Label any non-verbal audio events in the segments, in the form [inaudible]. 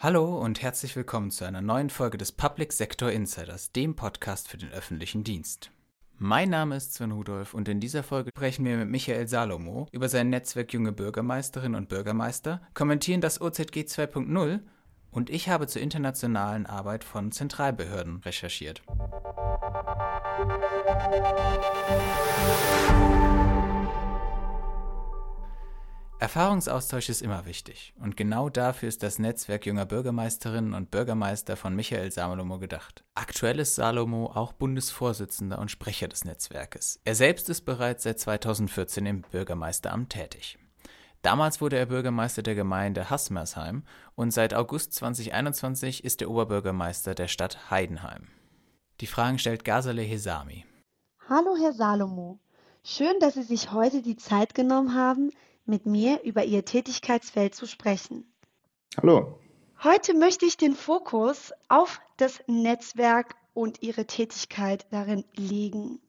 Hallo und herzlich willkommen zu einer neuen Folge des Public Sector Insiders, dem Podcast für den öffentlichen Dienst. Mein Name ist Sven Rudolf und in dieser Folge sprechen wir mit Michael Salomo über sein Netzwerk Junge Bürgermeisterinnen und Bürgermeister, kommentieren das OZG 2.0 und ich habe zur internationalen Arbeit von Zentralbehörden recherchiert. Erfahrungsaustausch ist immer wichtig und genau dafür ist das Netzwerk junger Bürgermeisterinnen und Bürgermeister von Michael Salomo gedacht. Aktuell ist Salomo auch Bundesvorsitzender und Sprecher des Netzwerkes. Er selbst ist bereits seit 2014 im Bürgermeisteramt tätig. Damals wurde er Bürgermeister der Gemeinde Haßmersheim und seit August 2021 ist er Oberbürgermeister der Stadt Heidenheim. Die Fragen stellt Gazale Hesami. Hallo Herr Salomo, schön, dass Sie sich heute die Zeit genommen haben, mit mir über Ihr Tätigkeitsfeld zu sprechen. Hallo. Heute möchte ich den Fokus auf das Netzwerk und Ihre Tätigkeit darin legen.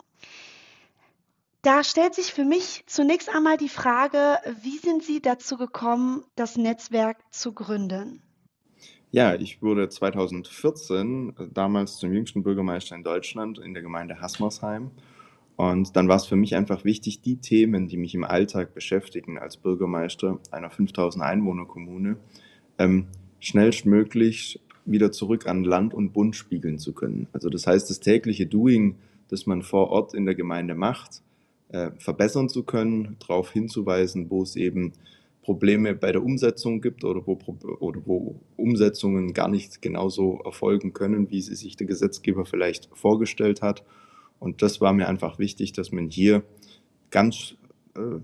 Da stellt sich für mich zunächst einmal die Frage, wie sind Sie dazu gekommen, das Netzwerk zu gründen? Ja, ich wurde 2014 damals zum jüngsten Bürgermeister in Deutschland in der Gemeinde Haßmersheim und dann war es für mich einfach wichtig, die Themen, die mich im Alltag beschäftigen als Bürgermeister einer 5000 Einwohner Kommune, ähm, schnellstmöglich wieder zurück an Land und Bund spiegeln zu können. Also das heißt, das tägliche Doing, das man vor Ort in der Gemeinde macht, äh, verbessern zu können, darauf hinzuweisen, wo es eben Probleme bei der Umsetzung gibt oder wo, oder wo Umsetzungen gar nicht genauso erfolgen können, wie sie sich der Gesetzgeber vielleicht vorgestellt hat und das war mir einfach wichtig, dass man hier ganz äh,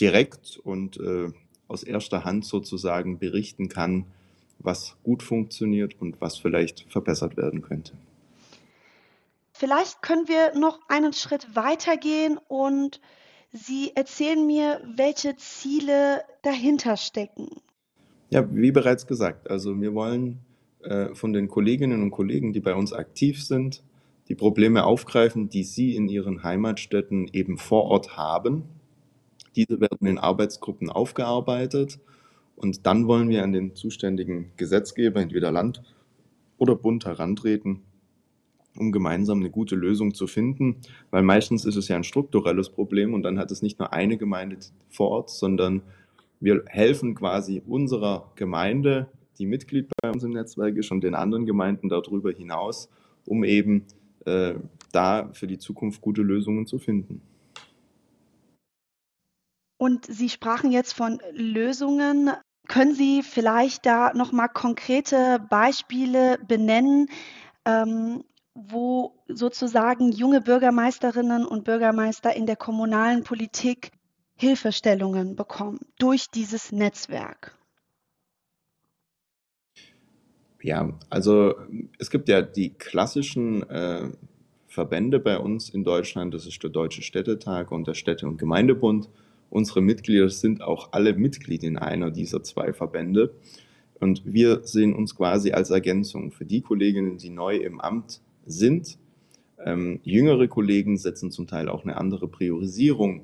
direkt und äh, aus erster Hand sozusagen berichten kann, was gut funktioniert und was vielleicht verbessert werden könnte. Vielleicht können wir noch einen Schritt weitergehen und Sie erzählen mir, welche Ziele dahinter stecken. Ja, wie bereits gesagt, also wir wollen äh, von den Kolleginnen und Kollegen, die bei uns aktiv sind, die Probleme aufgreifen, die Sie in Ihren Heimatstädten eben vor Ort haben. Diese werden in Arbeitsgruppen aufgearbeitet und dann wollen wir an den zuständigen Gesetzgeber, entweder Land oder Bund, herantreten, um gemeinsam eine gute Lösung zu finden, weil meistens ist es ja ein strukturelles Problem und dann hat es nicht nur eine Gemeinde vor Ort, sondern wir helfen quasi unserer Gemeinde, die Mitglied bei uns im Netzwerk ist, und den anderen Gemeinden darüber hinaus, um eben äh, da für die Zukunft gute Lösungen zu finden. Und Sie sprachen jetzt von Lösungen. Können Sie vielleicht da noch mal konkrete Beispiele benennen, ähm, wo sozusagen junge Bürgermeisterinnen und Bürgermeister in der kommunalen Politik Hilfestellungen bekommen durch dieses Netzwerk? Ja, also es gibt ja die klassischen äh, Verbände bei uns in Deutschland, das ist der Deutsche Städtetag und der Städte- und Gemeindebund. Unsere Mitglieder sind auch alle Mitglied in einer dieser zwei Verbände. Und wir sehen uns quasi als Ergänzung für die Kolleginnen, die neu im Amt sind. Ähm, jüngere Kollegen setzen zum Teil auch eine andere Priorisierung,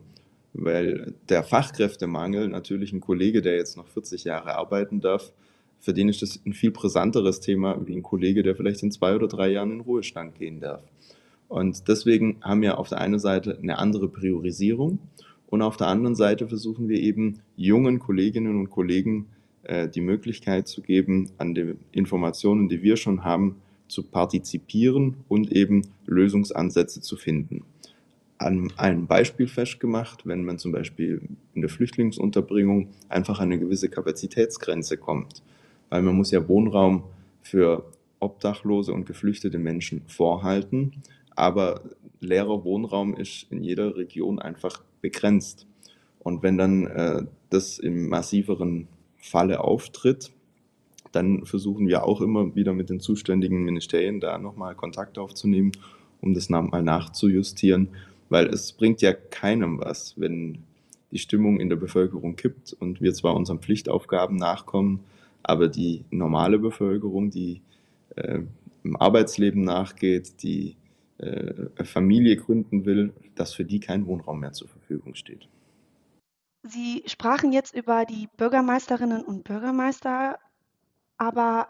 weil der Fachkräftemangel natürlich ein Kollege, der jetzt noch 40 Jahre arbeiten darf, für den ist das ein viel brisanteres Thema wie ein Kollege, der vielleicht in zwei oder drei Jahren in Ruhestand gehen darf. Und deswegen haben wir auf der einen Seite eine andere Priorisierung und auf der anderen Seite versuchen wir eben jungen Kolleginnen und Kollegen äh, die Möglichkeit zu geben, an den Informationen, die wir schon haben, zu partizipieren und eben Lösungsansätze zu finden. An einem Beispiel festgemacht, wenn man zum Beispiel in der Flüchtlingsunterbringung einfach an eine gewisse Kapazitätsgrenze kommt weil man muss ja Wohnraum für obdachlose und geflüchtete Menschen vorhalten, aber leerer Wohnraum ist in jeder Region einfach begrenzt. Und wenn dann äh, das im massiveren Falle auftritt, dann versuchen wir auch immer wieder mit den zuständigen Ministerien da nochmal Kontakt aufzunehmen, um das mal nachzujustieren, weil es bringt ja keinem was, wenn die Stimmung in der Bevölkerung kippt und wir zwar unseren Pflichtaufgaben nachkommen, aber die normale Bevölkerung, die äh, im Arbeitsleben nachgeht, die äh, Familie gründen will, dass für die kein Wohnraum mehr zur Verfügung steht. Sie sprachen jetzt über die Bürgermeisterinnen und Bürgermeister, aber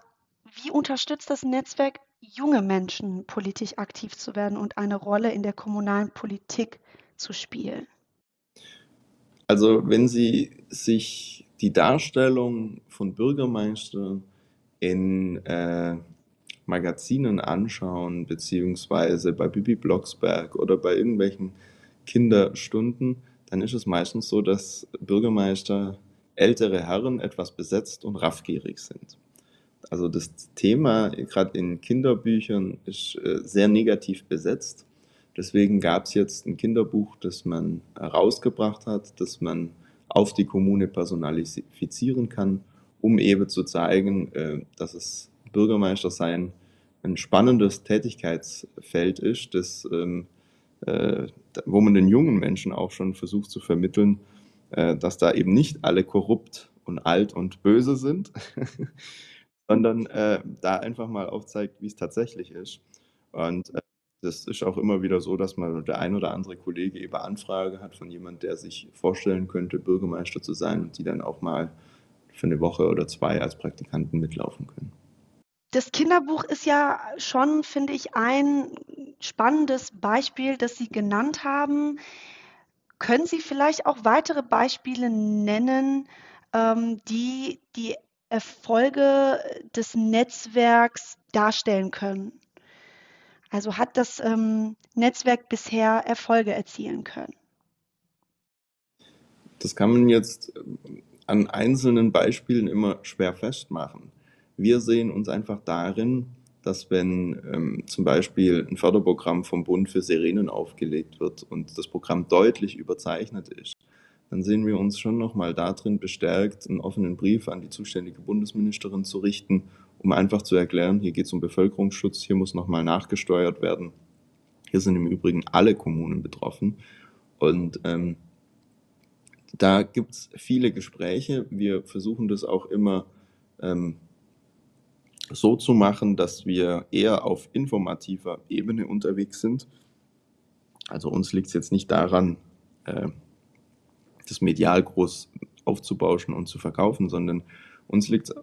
wie unterstützt das Netzwerk junge Menschen, politisch aktiv zu werden und eine Rolle in der kommunalen Politik zu spielen? Also wenn Sie sich die Darstellung von Bürgermeistern in äh, Magazinen anschauen, beziehungsweise bei Bibi Blocksberg oder bei irgendwelchen Kinderstunden, dann ist es meistens so, dass Bürgermeister ältere Herren etwas besetzt und raffgierig sind. Also das Thema gerade in Kinderbüchern ist äh, sehr negativ besetzt. Deswegen gab es jetzt ein Kinderbuch, das man herausgebracht hat, das man auf die Kommune personalisieren kann, um eben zu zeigen, äh, dass es Bürgermeister sein ein spannendes Tätigkeitsfeld ist, das, ähm, äh, wo man den jungen Menschen auch schon versucht zu vermitteln, äh, dass da eben nicht alle korrupt und alt und böse sind, [laughs] sondern äh, da einfach mal aufzeigt, wie es tatsächlich ist. Und äh, das ist auch immer wieder so, dass man der ein oder andere Kollege eben Anfrage hat von jemand, der sich vorstellen könnte, Bürgermeister zu sein und die dann auch mal für eine Woche oder zwei als Praktikanten mitlaufen können. Das Kinderbuch ist ja schon, finde ich, ein spannendes Beispiel, das Sie genannt haben. Können Sie vielleicht auch weitere Beispiele nennen, ähm, die die Erfolge des Netzwerks darstellen können? Also hat das ähm, Netzwerk bisher Erfolge erzielen können? Das kann man jetzt an einzelnen Beispielen immer schwer festmachen. Wir sehen uns einfach darin, dass wenn ähm, zum Beispiel ein Förderprogramm vom Bund für Sirenen aufgelegt wird und das Programm deutlich überzeichnet ist, dann sehen wir uns schon nochmal darin bestärkt, einen offenen Brief an die zuständige Bundesministerin zu richten, um einfach zu erklären, hier geht es um Bevölkerungsschutz, hier muss nochmal nachgesteuert werden. Hier sind im Übrigen alle Kommunen betroffen. Und ähm, da gibt es viele Gespräche. Wir versuchen das auch immer ähm, so zu machen, dass wir eher auf informativer Ebene unterwegs sind. Also uns liegt es jetzt nicht daran, äh, das medial groß aufzubauschen und zu verkaufen, sondern uns liegt es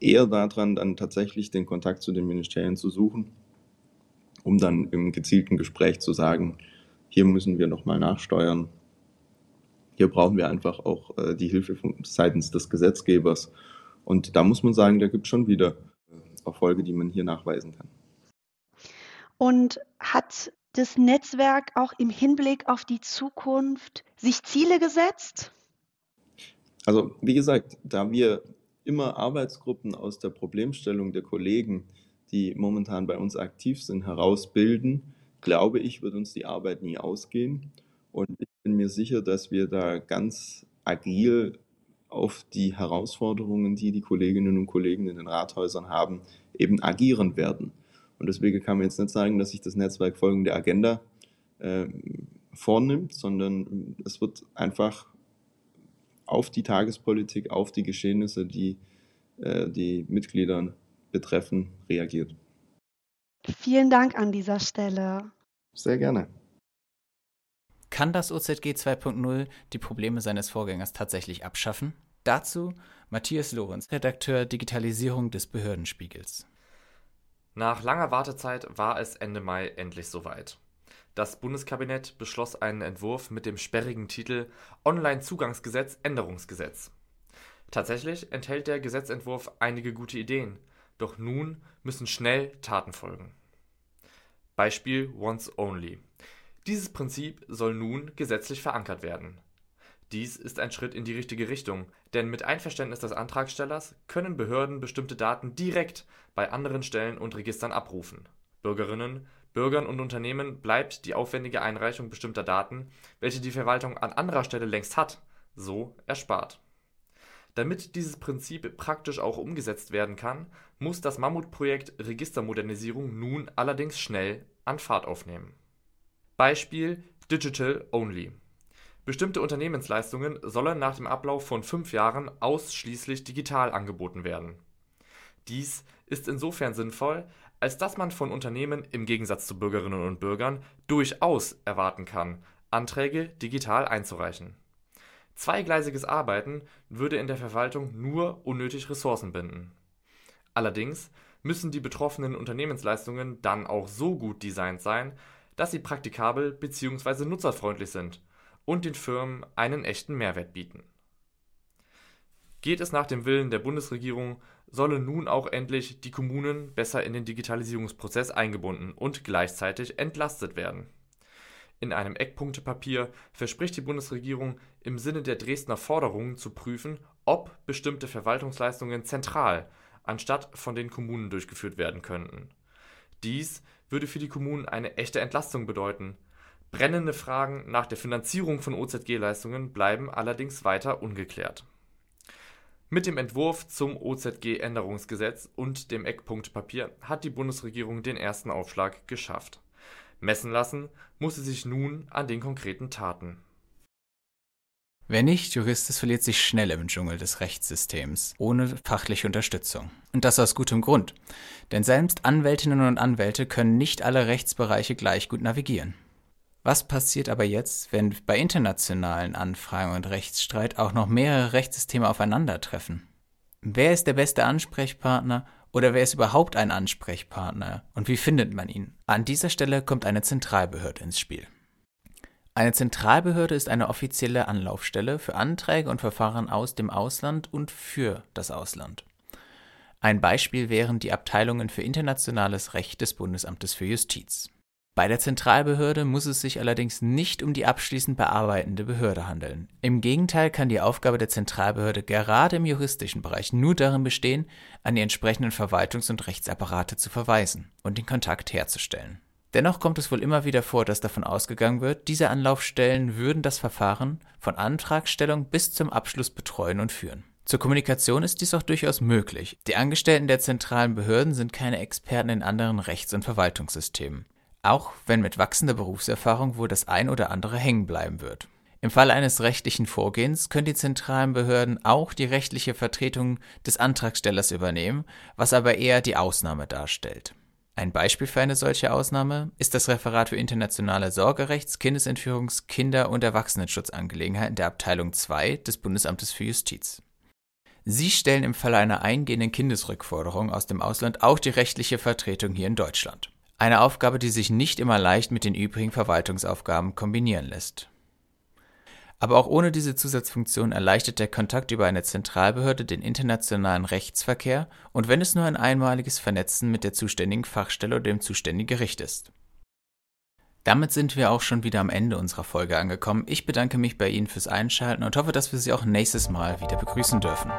eher daran, dann tatsächlich den Kontakt zu den Ministerien zu suchen, um dann im gezielten Gespräch zu sagen, hier müssen wir nochmal nachsteuern. Hier brauchen wir einfach auch äh, die Hilfe von, seitens des Gesetzgebers. Und da muss man sagen, da gibt es schon wieder Erfolge, die man hier nachweisen kann. Und hat das Netzwerk auch im Hinblick auf die Zukunft sich Ziele gesetzt? Also wie gesagt, da wir immer Arbeitsgruppen aus der Problemstellung der Kollegen, die momentan bei uns aktiv sind, herausbilden, glaube ich, wird uns die Arbeit nie ausgehen. Und ich bin mir sicher, dass wir da ganz agil auf die Herausforderungen, die die Kolleginnen und Kollegen in den Rathäusern haben, eben agieren werden. Und deswegen kann man jetzt nicht sagen, dass sich das Netzwerk folgende Agenda äh, vornimmt, sondern es wird einfach auf die Tagespolitik, auf die Geschehnisse, die äh, die Mitglieder betreffen, reagiert. Vielen Dank an dieser Stelle. Sehr gerne. Kann das OZG 2.0 die Probleme seines Vorgängers tatsächlich abschaffen? Dazu Matthias Lorenz, Redakteur Digitalisierung des Behördenspiegels. Nach langer Wartezeit war es Ende Mai endlich soweit. Das Bundeskabinett beschloss einen Entwurf mit dem sperrigen Titel Online-Zugangsgesetz Änderungsgesetz. Tatsächlich enthält der Gesetzentwurf einige gute Ideen, doch nun müssen schnell Taten folgen. Beispiel Once Only. Dieses Prinzip soll nun gesetzlich verankert werden. Dies ist ein Schritt in die richtige Richtung, denn mit Einverständnis des Antragstellers können Behörden bestimmte Daten direkt bei anderen Stellen und Registern abrufen. Bürgerinnen, Bürgern und Unternehmen bleibt die aufwendige Einreichung bestimmter Daten, welche die Verwaltung an anderer Stelle längst hat, so erspart. Damit dieses Prinzip praktisch auch umgesetzt werden kann, muss das Mammutprojekt Registermodernisierung nun allerdings schnell an Fahrt aufnehmen Beispiel Digital Only. Bestimmte Unternehmensleistungen sollen nach dem Ablauf von fünf Jahren ausschließlich digital angeboten werden. Dies ist insofern sinnvoll, als dass man von Unternehmen im Gegensatz zu Bürgerinnen und Bürgern durchaus erwarten kann, Anträge digital einzureichen. Zweigleisiges Arbeiten würde in der Verwaltung nur unnötig Ressourcen binden. Allerdings müssen die betroffenen Unternehmensleistungen dann auch so gut designt sein, dass sie praktikabel bzw. nutzerfreundlich sind und den Firmen einen echten Mehrwert bieten. Geht es nach dem Willen der Bundesregierung, sollen nun auch endlich die Kommunen besser in den Digitalisierungsprozess eingebunden und gleichzeitig entlastet werden. In einem Eckpunktepapier verspricht die Bundesregierung im Sinne der Dresdner Forderungen zu prüfen, ob bestimmte Verwaltungsleistungen zentral anstatt von den Kommunen durchgeführt werden könnten. Dies würde für die Kommunen eine echte Entlastung bedeuten. Brennende Fragen nach der Finanzierung von OZG-Leistungen bleiben allerdings weiter ungeklärt. Mit dem Entwurf zum OZG-Änderungsgesetz und dem Eckpunktpapier hat die Bundesregierung den ersten Aufschlag geschafft. Messen lassen muss sie sich nun an den konkreten Taten. Wer nicht Jurist ist, verliert sich schnell im Dschungel des Rechtssystems, ohne fachliche Unterstützung. Und das aus gutem Grund. Denn selbst Anwältinnen und Anwälte können nicht alle Rechtsbereiche gleich gut navigieren. Was passiert aber jetzt, wenn bei internationalen Anfragen und Rechtsstreit auch noch mehrere Rechtssysteme aufeinandertreffen? Wer ist der beste Ansprechpartner oder wer ist überhaupt ein Ansprechpartner und wie findet man ihn? An dieser Stelle kommt eine Zentralbehörde ins Spiel. Eine Zentralbehörde ist eine offizielle Anlaufstelle für Anträge und Verfahren aus dem Ausland und für das Ausland. Ein Beispiel wären die Abteilungen für internationales Recht des Bundesamtes für Justiz. Bei der Zentralbehörde muss es sich allerdings nicht um die abschließend bearbeitende Behörde handeln. Im Gegenteil kann die Aufgabe der Zentralbehörde gerade im juristischen Bereich nur darin bestehen, an die entsprechenden Verwaltungs- und Rechtsapparate zu verweisen und den Kontakt herzustellen. Dennoch kommt es wohl immer wieder vor, dass davon ausgegangen wird, diese Anlaufstellen würden das Verfahren von Antragstellung bis zum Abschluss betreuen und führen. Zur Kommunikation ist dies auch durchaus möglich. Die Angestellten der zentralen Behörden sind keine Experten in anderen Rechts- und Verwaltungssystemen. Auch wenn mit wachsender Berufserfahrung wohl das ein oder andere hängen bleiben wird. Im Falle eines rechtlichen Vorgehens können die zentralen Behörden auch die rechtliche Vertretung des Antragstellers übernehmen, was aber eher die Ausnahme darstellt. Ein Beispiel für eine solche Ausnahme ist das Referat für internationale Sorgerechts-, Kindesentführungs-, Kinder- und Erwachsenenschutzangelegenheiten der Abteilung II des Bundesamtes für Justiz. Sie stellen im Falle einer eingehenden Kindesrückforderung aus dem Ausland auch die rechtliche Vertretung hier in Deutschland. Eine Aufgabe, die sich nicht immer leicht mit den übrigen Verwaltungsaufgaben kombinieren lässt. Aber auch ohne diese Zusatzfunktion erleichtert der Kontakt über eine Zentralbehörde den internationalen Rechtsverkehr und wenn es nur ein einmaliges Vernetzen mit der zuständigen Fachstelle oder dem zuständigen Gericht ist. Damit sind wir auch schon wieder am Ende unserer Folge angekommen. Ich bedanke mich bei Ihnen fürs Einschalten und hoffe, dass wir Sie auch nächstes Mal wieder begrüßen dürfen.